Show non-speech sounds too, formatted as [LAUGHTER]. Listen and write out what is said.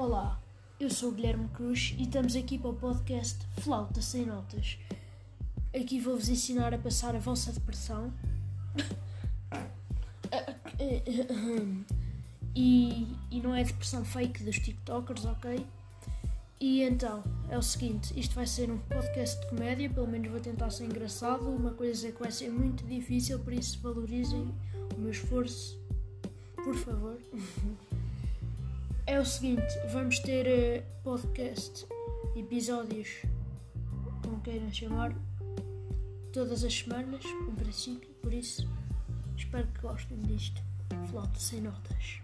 Olá, eu sou o Guilherme Cruz e estamos aqui para o podcast Flauta Sem Notas. Aqui vou-vos ensinar a passar a vossa depressão. e, e não é depressão fake dos TikTokers, ok? E então, é o seguinte, isto vai ser um podcast de comédia, pelo menos vou tentar ser engraçado. Uma coisa que vai ser muito difícil, por isso valorizem o meu esforço, por favor. [LAUGHS] É o seguinte, vamos ter uh, podcast, episódios, como queiram chamar, todas as semanas, em princípio, por isso espero que gostem disto. Flauta sem notas.